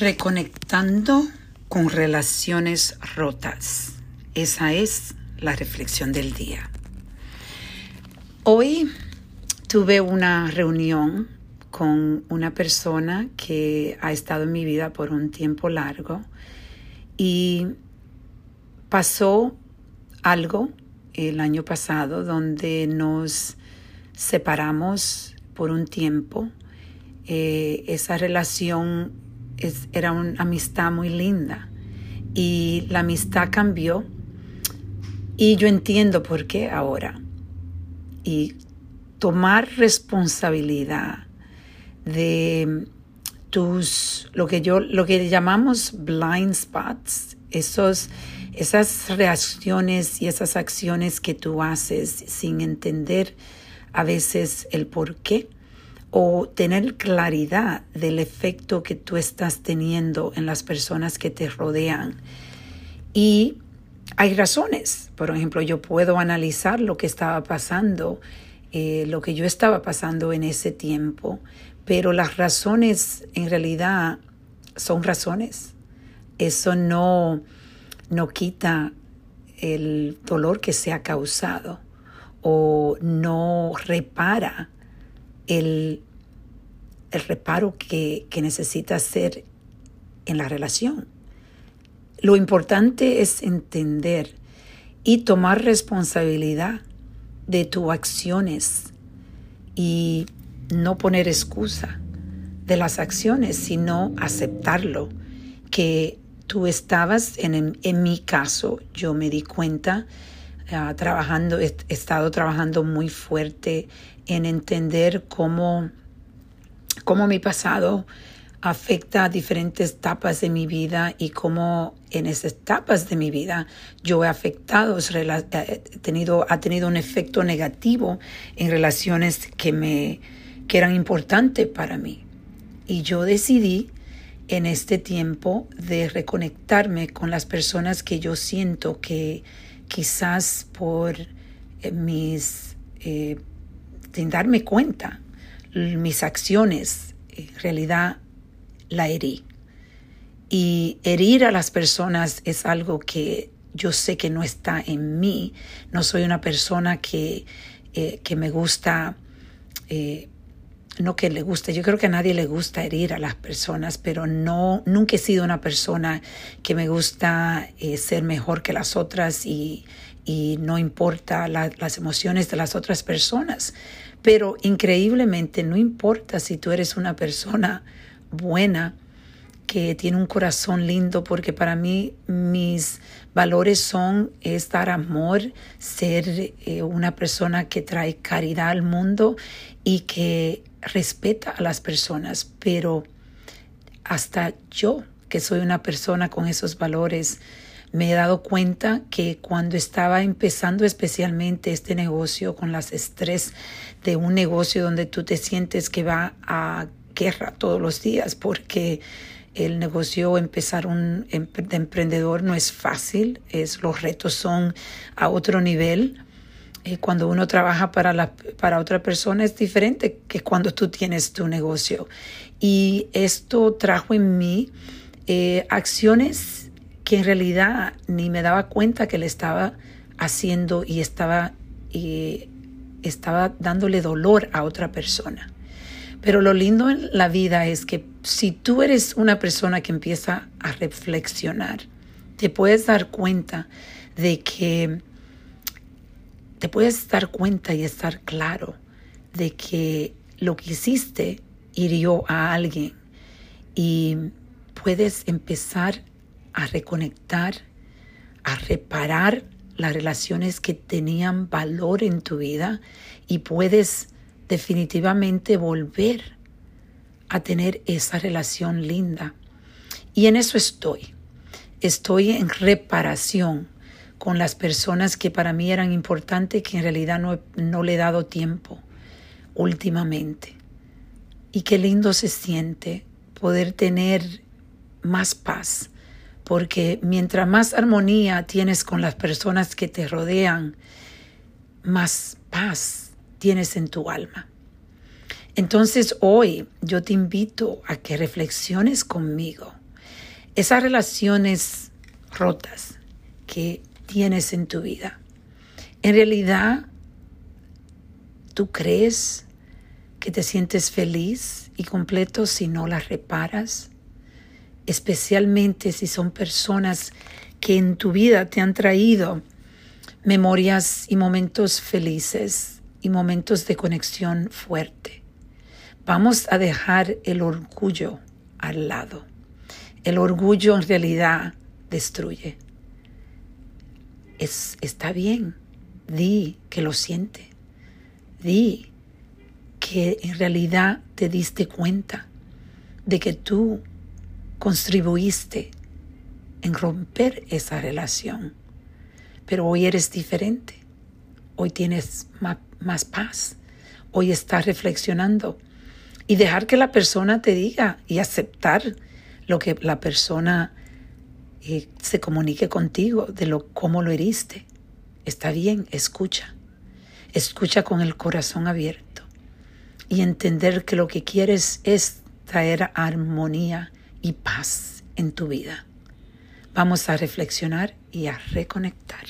Reconectando con relaciones rotas. Esa es la reflexión del día. Hoy tuve una reunión con una persona que ha estado en mi vida por un tiempo largo y pasó algo el año pasado donde nos separamos por un tiempo. Eh, esa relación era una amistad muy linda. Y la amistad cambió. Y yo entiendo por qué ahora. Y tomar responsabilidad de tus, lo que yo, lo que llamamos blind spots, esos, esas reacciones y esas acciones que tú haces sin entender a veces el por qué o tener claridad del efecto que tú estás teniendo en las personas que te rodean. Y hay razones. Por ejemplo, yo puedo analizar lo que estaba pasando, eh, lo que yo estaba pasando en ese tiempo, pero las razones en realidad son razones. Eso no, no quita el dolor que se ha causado o no repara el, reparo que, que necesita hacer en la relación. Lo importante es entender y tomar responsabilidad de tus acciones y no poner excusa de las acciones, sino aceptarlo, que tú estabas, en, en mi caso, yo me di cuenta, trabajando, he estado trabajando muy fuerte en entender cómo, cómo mi pasado afecta a diferentes etapas de mi vida y cómo en esas etapas de mi vida yo he afectado, he tenido, ha tenido un efecto negativo en relaciones que, me, que eran importantes para mí. Y yo decidí en este tiempo de reconectarme con las personas que yo siento que quizás por eh, mis eh, sin darme cuenta, mis acciones en realidad la herí. Y herir a las personas es algo que yo sé que no está en mí. No soy una persona que, eh, que me gusta, no que le guste, yo creo que a nadie le gusta herir a las personas, pero no, nunca he sido una persona que me gusta eh, ser mejor que las otras y, y no importa las emociones de las otras personas. Pero increíblemente no importa si tú eres una persona buena, que tiene un corazón lindo, porque para mí mis valores son es dar amor, ser eh, una persona que trae caridad al mundo y que respeta a las personas. Pero hasta yo, que soy una persona con esos valores, me he dado cuenta que cuando estaba empezando especialmente este negocio con las estrés de un negocio donde tú te sientes que va a guerra todos los días porque el negocio empezar un de emprendedor no es fácil, es los retos son a otro nivel. Eh, cuando uno trabaja para, para otra persona es diferente que cuando tú tienes tu negocio. Y esto trajo en mí eh, acciones que en realidad ni me daba cuenta que le estaba haciendo y estaba, y estaba dándole dolor a otra persona. Pero lo lindo en la vida es que si tú eres una persona que empieza a reflexionar, te puedes dar cuenta de que te puedes dar cuenta y estar claro de que lo que hiciste hirió a alguien y puedes empezar a reconectar, a reparar las relaciones que tenían valor en tu vida y puedes definitivamente volver a tener esa relación linda. Y en eso estoy. Estoy en reparación con las personas que para mí eran importantes, que en realidad no, no le he dado tiempo últimamente. Y qué lindo se siente poder tener más paz, porque mientras más armonía tienes con las personas que te rodean, más paz tienes en tu alma. Entonces hoy yo te invito a que reflexiones conmigo esas relaciones rotas que tienes en tu vida, en realidad, ¿tú crees que te sientes feliz y completo si no las reparas? Especialmente si son personas que en tu vida te han traído memorias y momentos felices y momentos de conexión fuerte. Vamos a dejar el orgullo al lado. El orgullo en realidad destruye. Es, está bien, di que lo siente. Di que en realidad te diste cuenta de que tú contribuiste en romper esa relación pero hoy eres diferente. Hoy tienes más, paz. Hoy estás reflexionando. Y dejar que la persona te diga y aceptar lo que la persona eh, se comunique contigo de lo cómo lo heriste. Está bien, escucha. Escucha con el corazón abierto y entender que lo que quieres es traer armonía y paz en tu vida. Vamos a reflexionar y a reconectar.